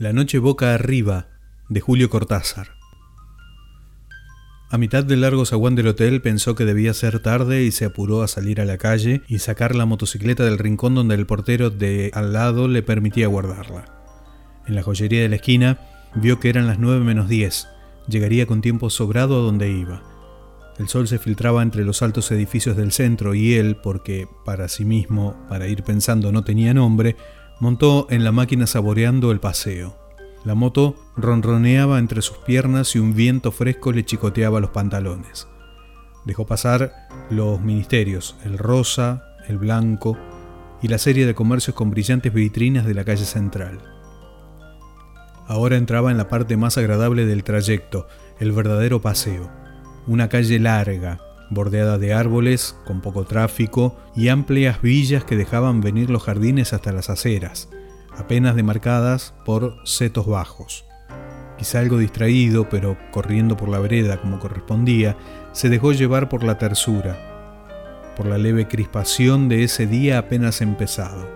La noche boca arriba de Julio Cortázar. A mitad del largo zaguán del hotel pensó que debía ser tarde y se apuró a salir a la calle y sacar la motocicleta del rincón donde el portero de al lado le permitía guardarla. En la joyería de la esquina vio que eran las 9 menos 10. Llegaría con tiempo sobrado a donde iba. El sol se filtraba entre los altos edificios del centro y él, porque para sí mismo, para ir pensando no tenía nombre, Montó en la máquina saboreando el paseo. La moto ronroneaba entre sus piernas y un viento fresco le chicoteaba los pantalones. Dejó pasar los ministerios, el rosa, el blanco y la serie de comercios con brillantes vitrinas de la calle central. Ahora entraba en la parte más agradable del trayecto, el verdadero paseo. Una calle larga, bordeada de árboles, con poco tráfico y amplias villas que dejaban venir los jardines hasta las aceras, apenas demarcadas por setos bajos. Quizá algo distraído, pero corriendo por la vereda como correspondía, se dejó llevar por la tersura, por la leve crispación de ese día apenas empezado.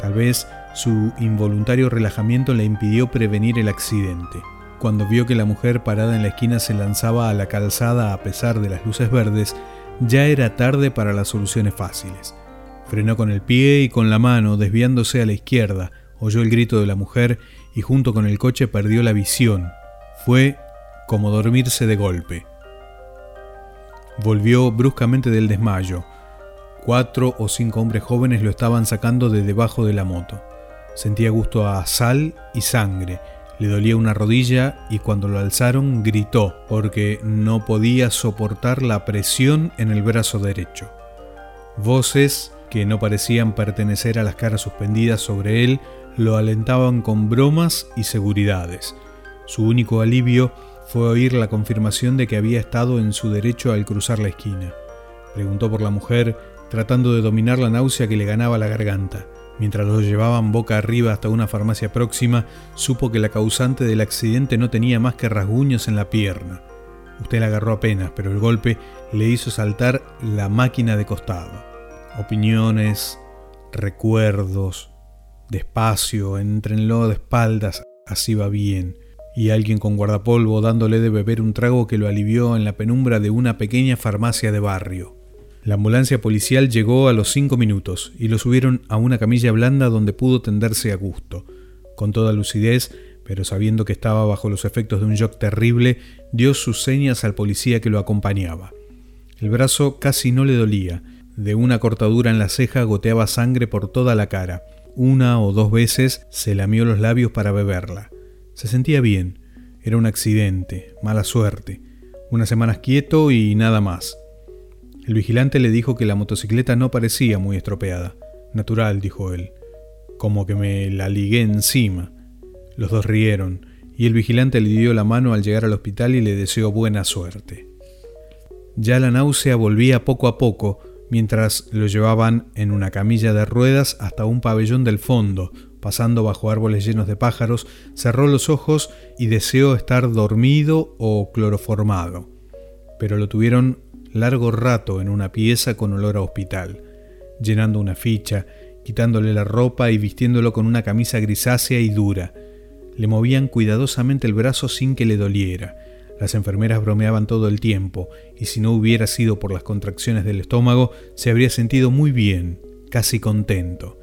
Tal vez su involuntario relajamiento le impidió prevenir el accidente. Cuando vio que la mujer parada en la esquina se lanzaba a la calzada a pesar de las luces verdes, ya era tarde para las soluciones fáciles. Frenó con el pie y con la mano, desviándose a la izquierda, oyó el grito de la mujer y junto con el coche perdió la visión. Fue como dormirse de golpe. Volvió bruscamente del desmayo. Cuatro o cinco hombres jóvenes lo estaban sacando de debajo de la moto. Sentía gusto a sal y sangre, le dolía una rodilla y cuando lo alzaron gritó porque no podía soportar la presión en el brazo derecho. Voces que no parecían pertenecer a las caras suspendidas sobre él lo alentaban con bromas y seguridades. Su único alivio fue oír la confirmación de que había estado en su derecho al cruzar la esquina. Preguntó por la mujer, tratando de dominar la náusea que le ganaba la garganta. Mientras lo llevaban boca arriba hasta una farmacia próxima, supo que la causante del accidente no tenía más que rasguños en la pierna. Usted la agarró apenas, pero el golpe le hizo saltar la máquina de costado. Opiniones, recuerdos, despacio, entrenlo de espaldas, así va bien. Y alguien con guardapolvo dándole de beber un trago que lo alivió en la penumbra de una pequeña farmacia de barrio. La ambulancia policial llegó a los cinco minutos y lo subieron a una camilla blanda donde pudo tenderse a gusto. Con toda lucidez, pero sabiendo que estaba bajo los efectos de un shock terrible, dio sus señas al policía que lo acompañaba. El brazo casi no le dolía. De una cortadura en la ceja goteaba sangre por toda la cara. Una o dos veces se lamió los labios para beberla. Se sentía bien. Era un accidente, mala suerte. Unas semanas quieto y nada más. El vigilante le dijo que la motocicleta no parecía muy estropeada. Natural, dijo él. Como que me la ligué encima. Los dos rieron, y el vigilante le dio la mano al llegar al hospital y le deseó buena suerte. Ya la náusea volvía poco a poco, mientras lo llevaban en una camilla de ruedas hasta un pabellón del fondo, pasando bajo árboles llenos de pájaros, cerró los ojos y deseó estar dormido o cloroformado. Pero lo tuvieron largo rato en una pieza con olor a hospital, llenando una ficha, quitándole la ropa y vistiéndolo con una camisa grisácea y dura. Le movían cuidadosamente el brazo sin que le doliera. Las enfermeras bromeaban todo el tiempo, y si no hubiera sido por las contracciones del estómago, se habría sentido muy bien, casi contento.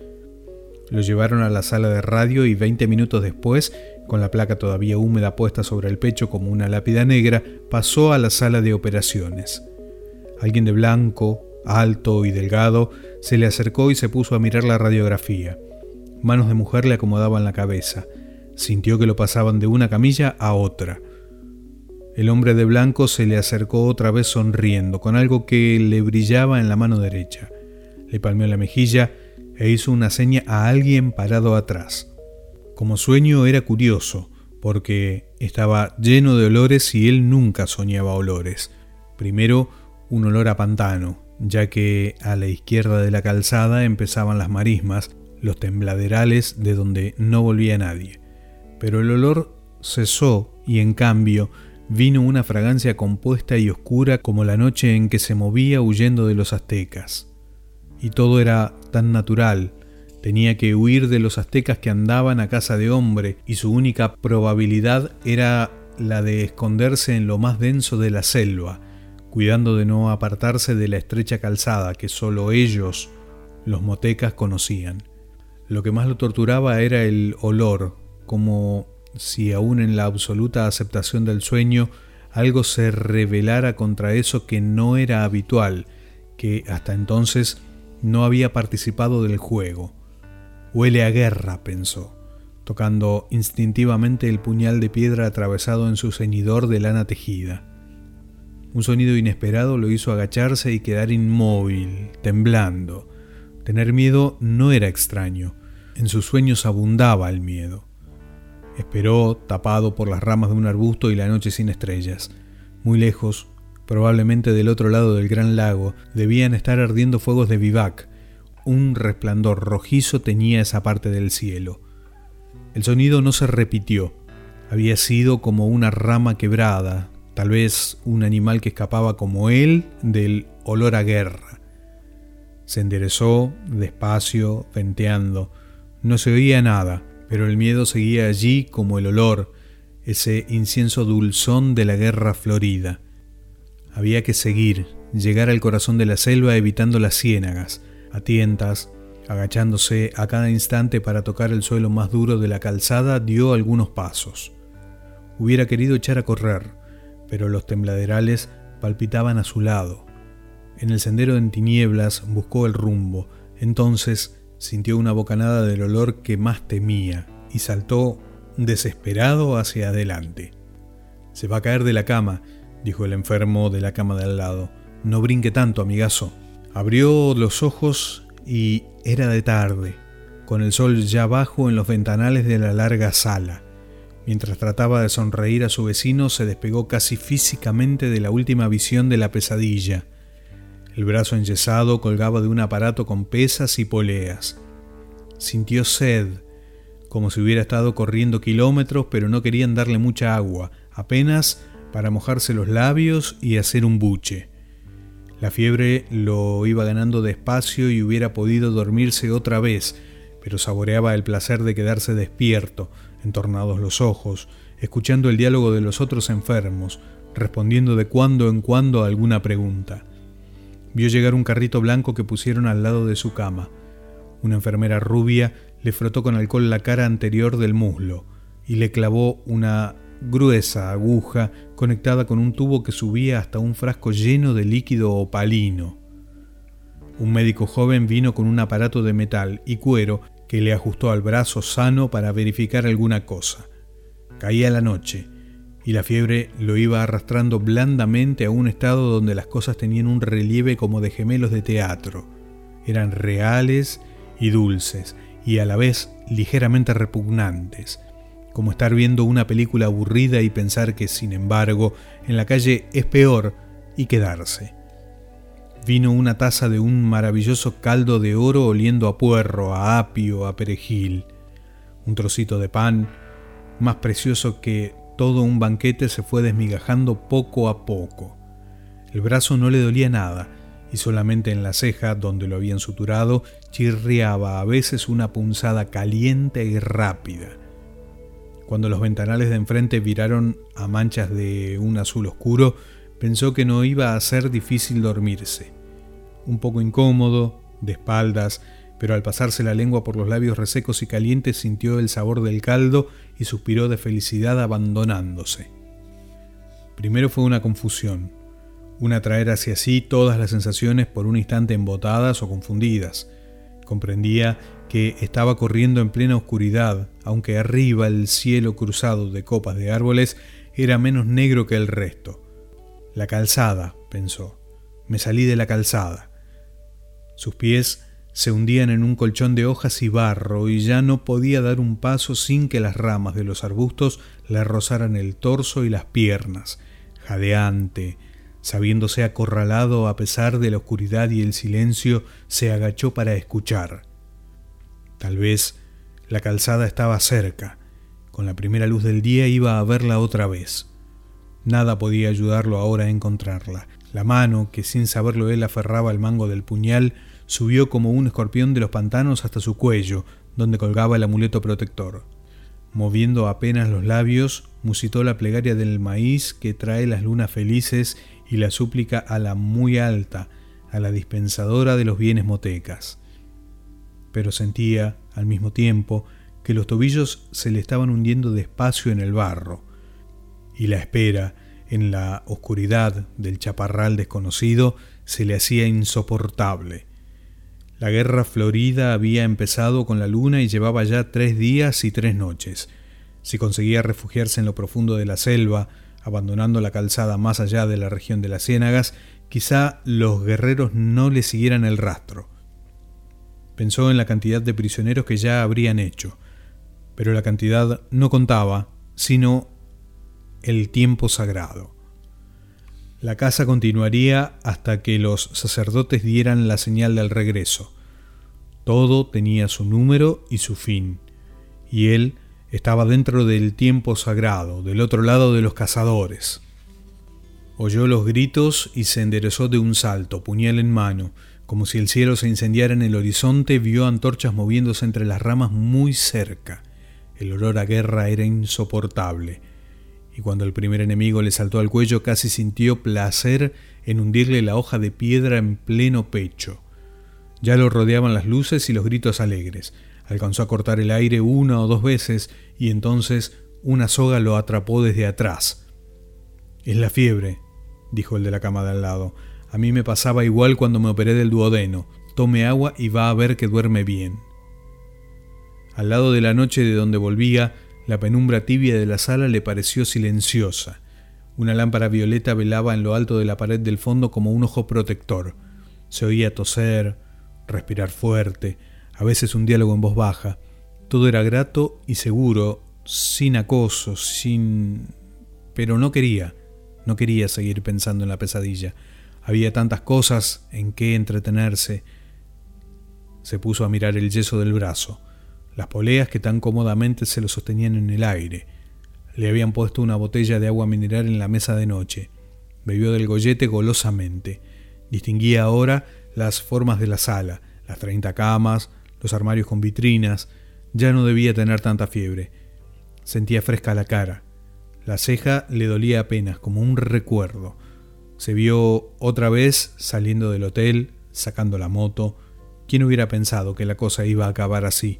Lo llevaron a la sala de radio y 20 minutos después, con la placa todavía húmeda puesta sobre el pecho como una lápida negra, pasó a la sala de operaciones. Alguien de blanco, alto y delgado, se le acercó y se puso a mirar la radiografía. Manos de mujer le acomodaban la cabeza. Sintió que lo pasaban de una camilla a otra. El hombre de blanco se le acercó otra vez sonriendo, con algo que le brillaba en la mano derecha. Le palmeó la mejilla e hizo una seña a alguien parado atrás. Como sueño era curioso, porque estaba lleno de olores y él nunca soñaba olores. Primero un olor a pantano, ya que a la izquierda de la calzada empezaban las marismas, los tembladerales de donde no volvía nadie. Pero el olor cesó y en cambio vino una fragancia compuesta y oscura como la noche en que se movía huyendo de los aztecas. Y todo era tan natural, Tenía que huir de los aztecas que andaban a casa de hombre y su única probabilidad era la de esconderse en lo más denso de la selva, cuidando de no apartarse de la estrecha calzada que solo ellos, los motecas, conocían. Lo que más lo torturaba era el olor, como si aún en la absoluta aceptación del sueño algo se rebelara contra eso que no era habitual, que hasta entonces no había participado del juego. Huele a guerra, pensó tocando instintivamente el puñal de piedra atravesado en su ceñidor de lana tejida. Un sonido inesperado lo hizo agacharse y quedar inmóvil, temblando. Tener miedo no era extraño, en sus sueños abundaba el miedo. Esperó, tapado por las ramas de un arbusto y la noche sin estrellas. Muy lejos, probablemente del otro lado del gran lago, debían estar ardiendo fuegos de vivac. Un resplandor rojizo teñía esa parte del cielo. El sonido no se repitió. Había sido como una rama quebrada, tal vez un animal que escapaba como él del olor a guerra. Se enderezó, despacio, venteando. No se oía nada, pero el miedo seguía allí como el olor, ese incienso dulzón de la guerra florida. Había que seguir, llegar al corazón de la selva evitando las ciénagas, a tientas, Agachándose a cada instante para tocar el suelo más duro de la calzada, dio algunos pasos. Hubiera querido echar a correr, pero los tembladerales palpitaban a su lado. En el sendero en tinieblas buscó el rumbo, entonces sintió una bocanada del olor que más temía y saltó desesperado hacia adelante. Se va a caer de la cama, dijo el enfermo de la cama de al lado. No brinque tanto, amigazo. Abrió los ojos y era de tarde, con el sol ya bajo en los ventanales de la larga sala. Mientras trataba de sonreír a su vecino, se despegó casi físicamente de la última visión de la pesadilla. El brazo enyesado colgaba de un aparato con pesas y poleas. Sintió sed, como si hubiera estado corriendo kilómetros, pero no querían darle mucha agua, apenas para mojarse los labios y hacer un buche. La fiebre lo iba ganando despacio y hubiera podido dormirse otra vez, pero saboreaba el placer de quedarse despierto, entornados los ojos, escuchando el diálogo de los otros enfermos, respondiendo de cuando en cuando a alguna pregunta. Vio llegar un carrito blanco que pusieron al lado de su cama. Una enfermera rubia le frotó con alcohol la cara anterior del muslo y le clavó una gruesa aguja conectada con un tubo que subía hasta un frasco lleno de líquido opalino. Un médico joven vino con un aparato de metal y cuero que le ajustó al brazo sano para verificar alguna cosa. Caía la noche y la fiebre lo iba arrastrando blandamente a un estado donde las cosas tenían un relieve como de gemelos de teatro. Eran reales y dulces y a la vez ligeramente repugnantes, como estar viendo una película aburrida y pensar que, sin embargo, en la calle es peor y quedarse. Vino una taza de un maravilloso caldo de oro oliendo a puerro, a apio, a perejil. Un trocito de pan, más precioso que todo un banquete, se fue desmigajando poco a poco. El brazo no le dolía nada, y solamente en la ceja, donde lo habían suturado, chirriaba a veces una punzada caliente y rápida. Cuando los ventanales de enfrente viraron a manchas de un azul oscuro, pensó que no iba a ser difícil dormirse. Un poco incómodo, de espaldas, pero al pasarse la lengua por los labios resecos y calientes sintió el sabor del caldo y suspiró de felicidad abandonándose. Primero fue una confusión, un atraer hacia sí todas las sensaciones por un instante embotadas o confundidas. Comprendía que estaba corriendo en plena oscuridad, aunque arriba el cielo cruzado de copas de árboles era menos negro que el resto. La calzada, pensó. Me salí de la calzada. Sus pies se hundían en un colchón de hojas y barro y ya no podía dar un paso sin que las ramas de los arbustos le rozaran el torso y las piernas. Jadeante, sabiéndose acorralado a pesar de la oscuridad y el silencio, se agachó para escuchar. Tal vez la calzada estaba cerca. Con la primera luz del día iba a verla otra vez. Nada podía ayudarlo ahora a encontrarla. La mano, que sin saberlo él aferraba al mango del puñal, subió como un escorpión de los pantanos hasta su cuello, donde colgaba el amuleto protector. Moviendo apenas los labios, musitó la plegaria del maíz que trae las lunas felices y la súplica a la muy alta, a la dispensadora de los bienes motecas. Pero sentía, al mismo tiempo, que los tobillos se le estaban hundiendo despacio en el barro, y la espera, en la oscuridad del chaparral desconocido, se le hacía insoportable. La guerra florida había empezado con la luna y llevaba ya tres días y tres noches. Si conseguía refugiarse en lo profundo de la selva, abandonando la calzada más allá de la región de las ciénagas, quizá los guerreros no le siguieran el rastro. Pensó en la cantidad de prisioneros que ya habrían hecho, pero la cantidad no contaba, sino el tiempo sagrado. La casa continuaría hasta que los sacerdotes dieran la señal del regreso. Todo tenía su número y su fin, y él estaba dentro del tiempo sagrado, del otro lado de los cazadores. Oyó los gritos y se enderezó de un salto, puñal en mano. Como si el cielo se incendiara en el horizonte, vio antorchas moviéndose entre las ramas muy cerca. El olor a guerra era insoportable y cuando el primer enemigo le saltó al cuello casi sintió placer en hundirle la hoja de piedra en pleno pecho. Ya lo rodeaban las luces y los gritos alegres. Alcanzó a cortar el aire una o dos veces y entonces una soga lo atrapó desde atrás. Es la fiebre, dijo el de la cama de al lado. A mí me pasaba igual cuando me operé del duodeno. Tome agua y va a ver que duerme bien. Al lado de la noche de donde volvía, la penumbra tibia de la sala le pareció silenciosa. Una lámpara violeta velaba en lo alto de la pared del fondo como un ojo protector. Se oía toser, respirar fuerte, a veces un diálogo en voz baja. Todo era grato y seguro, sin acoso, sin... Pero no quería, no quería seguir pensando en la pesadilla. Había tantas cosas en que entretenerse. Se puso a mirar el yeso del brazo las poleas que tan cómodamente se lo sostenían en el aire. Le habían puesto una botella de agua mineral en la mesa de noche. Bebió del gollete golosamente. Distinguía ahora las formas de la sala, las treinta camas, los armarios con vitrinas. Ya no debía tener tanta fiebre. Sentía fresca la cara. La ceja le dolía apenas, como un recuerdo. Se vio otra vez saliendo del hotel, sacando la moto. ¿Quién hubiera pensado que la cosa iba a acabar así?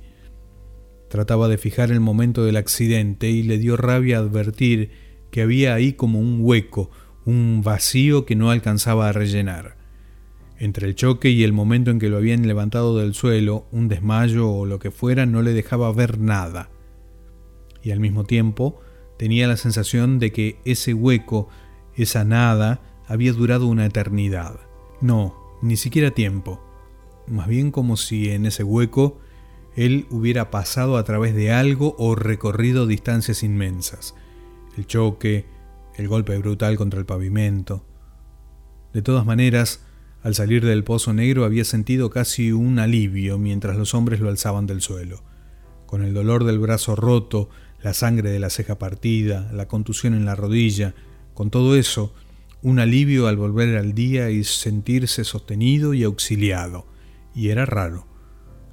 Trataba de fijar el momento del accidente y le dio rabia advertir que había ahí como un hueco, un vacío que no alcanzaba a rellenar. Entre el choque y el momento en que lo habían levantado del suelo, un desmayo o lo que fuera no le dejaba ver nada. Y al mismo tiempo tenía la sensación de que ese hueco, esa nada, había durado una eternidad. No, ni siquiera tiempo. Más bien como si en ese hueco él hubiera pasado a través de algo o recorrido distancias inmensas. El choque, el golpe brutal contra el pavimento. De todas maneras, al salir del pozo negro había sentido casi un alivio mientras los hombres lo alzaban del suelo. Con el dolor del brazo roto, la sangre de la ceja partida, la contusión en la rodilla, con todo eso, un alivio al volver al día y sentirse sostenido y auxiliado. Y era raro.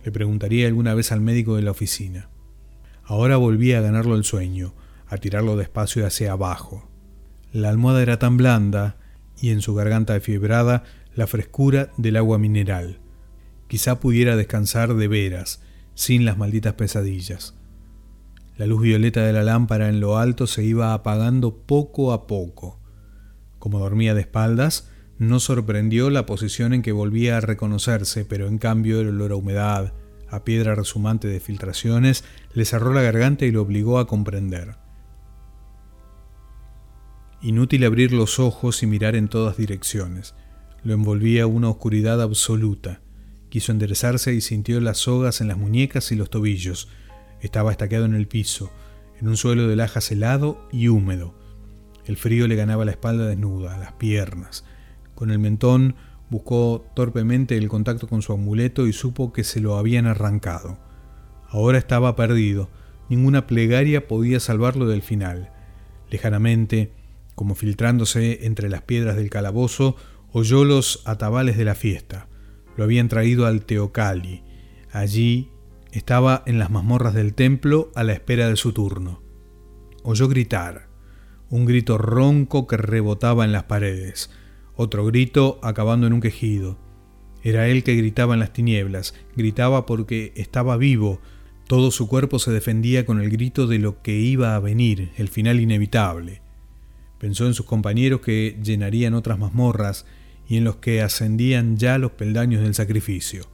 Le preguntaría alguna vez al médico de la oficina. Ahora volvía a ganarlo el sueño, a tirarlo despacio hacia abajo. La almohada era tan blanda y en su garganta fiebrada la frescura del agua mineral. Quizá pudiera descansar de veras, sin las malditas pesadillas. La luz violeta de la lámpara en lo alto se iba apagando poco a poco. Como dormía de espaldas, no sorprendió la posición en que volvía a reconocerse, pero en cambio el olor a humedad, a piedra resumante de filtraciones, le cerró la garganta y lo obligó a comprender. Inútil abrir los ojos y mirar en todas direcciones. Lo envolvía una oscuridad absoluta. Quiso enderezarse y sintió las sogas en las muñecas y los tobillos. Estaba estaqueado en el piso, en un suelo de lajas helado y húmedo. El frío le ganaba la espalda desnuda, las piernas. Con el mentón buscó torpemente el contacto con su amuleto y supo que se lo habían arrancado. Ahora estaba perdido, ninguna plegaria podía salvarlo del final. Lejanamente, como filtrándose entre las piedras del calabozo, oyó los atabales de la fiesta. Lo habían traído al Teocali. Allí estaba en las mazmorras del templo a la espera de su turno. Oyó gritar, un grito ronco que rebotaba en las paredes, otro grito acabando en un quejido. Era él que gritaba en las tinieblas, gritaba porque estaba vivo, todo su cuerpo se defendía con el grito de lo que iba a venir, el final inevitable. Pensó en sus compañeros que llenarían otras mazmorras y en los que ascendían ya los peldaños del sacrificio.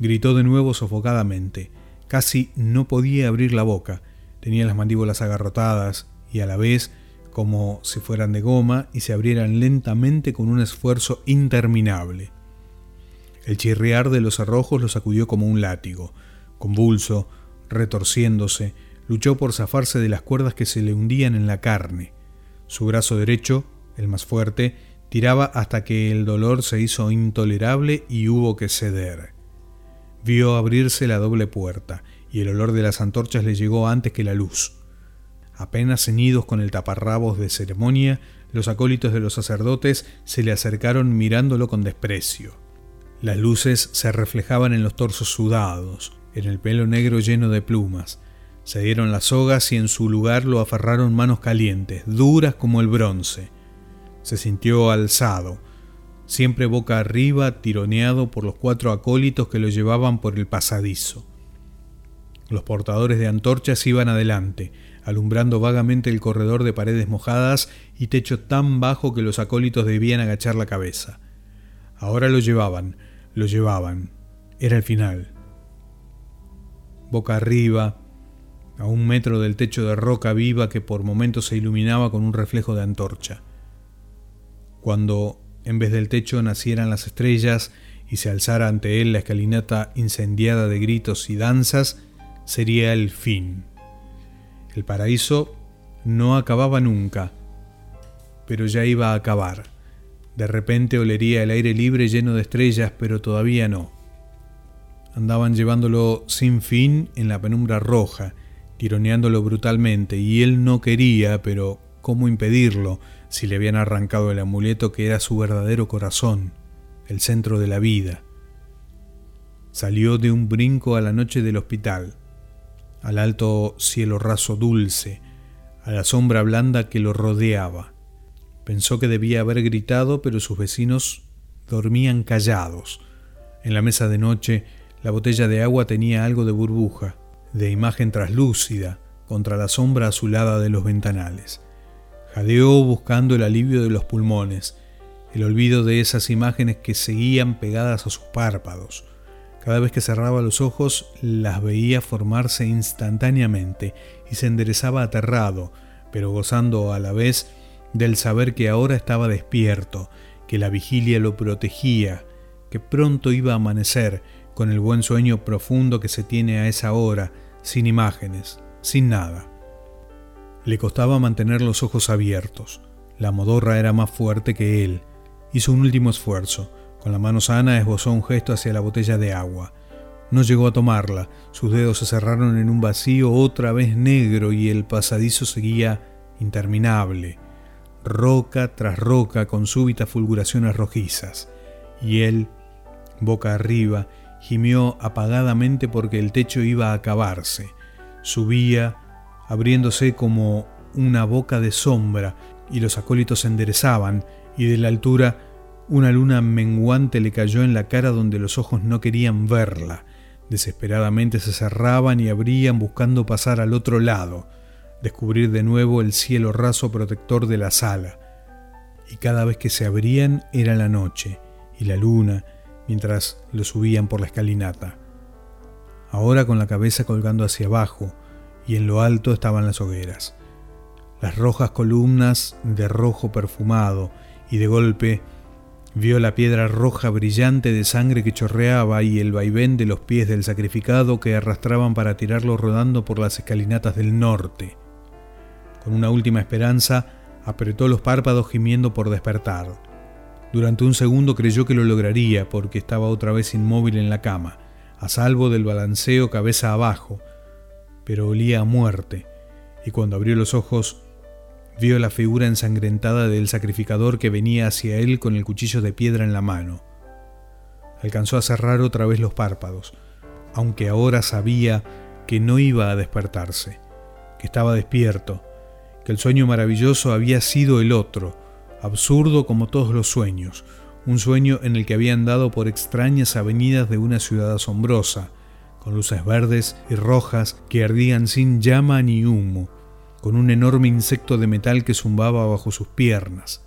Gritó de nuevo sofocadamente. Casi no podía abrir la boca. Tenía las mandíbulas agarrotadas y a la vez como si fueran de goma y se abrieran lentamente con un esfuerzo interminable. El chirriar de los cerrojos lo sacudió como un látigo. Convulso, retorciéndose, luchó por zafarse de las cuerdas que se le hundían en la carne. Su brazo derecho, el más fuerte, tiraba hasta que el dolor se hizo intolerable y hubo que ceder. Vio abrirse la doble puerta, y el olor de las antorchas le llegó antes que la luz. Apenas ceñidos con el taparrabos de ceremonia, los acólitos de los sacerdotes se le acercaron mirándolo con desprecio. Las luces se reflejaban en los torsos sudados, en el pelo negro lleno de plumas. Se dieron las sogas y en su lugar lo aferraron manos calientes, duras como el bronce. Se sintió alzado, siempre boca arriba, tironeado por los cuatro acólitos que lo llevaban por el pasadizo. Los portadores de antorchas iban adelante, alumbrando vagamente el corredor de paredes mojadas y techo tan bajo que los acólitos debían agachar la cabeza. Ahora lo llevaban, lo llevaban. Era el final. Boca arriba, a un metro del techo de roca viva que por momentos se iluminaba con un reflejo de antorcha. Cuando en vez del techo nacieran las estrellas y se alzara ante él la escalinata incendiada de gritos y danzas, sería el fin. El paraíso no acababa nunca, pero ya iba a acabar. De repente olería el aire libre lleno de estrellas, pero todavía no. Andaban llevándolo sin fin en la penumbra roja, tironeándolo brutalmente, y él no quería, pero ¿cómo impedirlo si le habían arrancado el amuleto que era su verdadero corazón, el centro de la vida? Salió de un brinco a la noche del hospital, al alto cielo raso dulce, a la sombra blanda que lo rodeaba. Pensó que debía haber gritado, pero sus vecinos dormían callados. En la mesa de noche, la botella de agua tenía algo de burbuja, de imagen traslúcida, contra la sombra azulada de los ventanales. Jadeó buscando el alivio de los pulmones, el olvido de esas imágenes que seguían pegadas a sus párpados. Cada vez que cerraba los ojos las veía formarse instantáneamente y se enderezaba aterrado, pero gozando a la vez del saber que ahora estaba despierto, que la vigilia lo protegía, que pronto iba a amanecer con el buen sueño profundo que se tiene a esa hora, sin imágenes, sin nada. Le costaba mantener los ojos abiertos. La modorra era más fuerte que él. Hizo un último esfuerzo. Con la mano sana esbozó un gesto hacia la botella de agua. No llegó a tomarla. Sus dedos se cerraron en un vacío otra vez negro y el pasadizo seguía interminable roca tras roca con súbitas fulguraciones rojizas, y él, boca arriba, gimió apagadamente porque el techo iba a acabarse. Subía, abriéndose como una boca de sombra, y los acólitos se enderezaban, y de la altura una luna menguante le cayó en la cara donde los ojos no querían verla. Desesperadamente se cerraban y abrían buscando pasar al otro lado descubrir de nuevo el cielo raso protector de la sala. Y cada vez que se abrían era la noche y la luna mientras lo subían por la escalinata. Ahora con la cabeza colgando hacia abajo y en lo alto estaban las hogueras. Las rojas columnas de rojo perfumado y de golpe vio la piedra roja brillante de sangre que chorreaba y el vaivén de los pies del sacrificado que arrastraban para tirarlo rodando por las escalinatas del norte. Con una última esperanza, apretó los párpados gimiendo por despertar. Durante un segundo creyó que lo lograría porque estaba otra vez inmóvil en la cama, a salvo del balanceo cabeza abajo, pero olía a muerte, y cuando abrió los ojos vio la figura ensangrentada del sacrificador que venía hacia él con el cuchillo de piedra en la mano. Alcanzó a cerrar otra vez los párpados, aunque ahora sabía que no iba a despertarse, que estaba despierto, que el sueño maravilloso había sido el otro, absurdo como todos los sueños, un sueño en el que había andado por extrañas avenidas de una ciudad asombrosa, con luces verdes y rojas que ardían sin llama ni humo, con un enorme insecto de metal que zumbaba bajo sus piernas.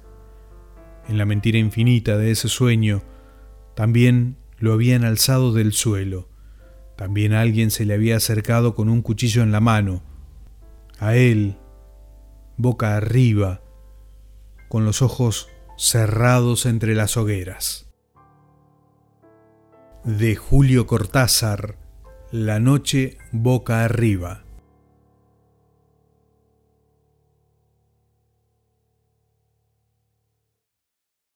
En la mentira infinita de ese sueño, también lo habían alzado del suelo, también alguien se le había acercado con un cuchillo en la mano, a él, boca arriba, con los ojos cerrados entre las hogueras. De Julio Cortázar, La noche boca arriba.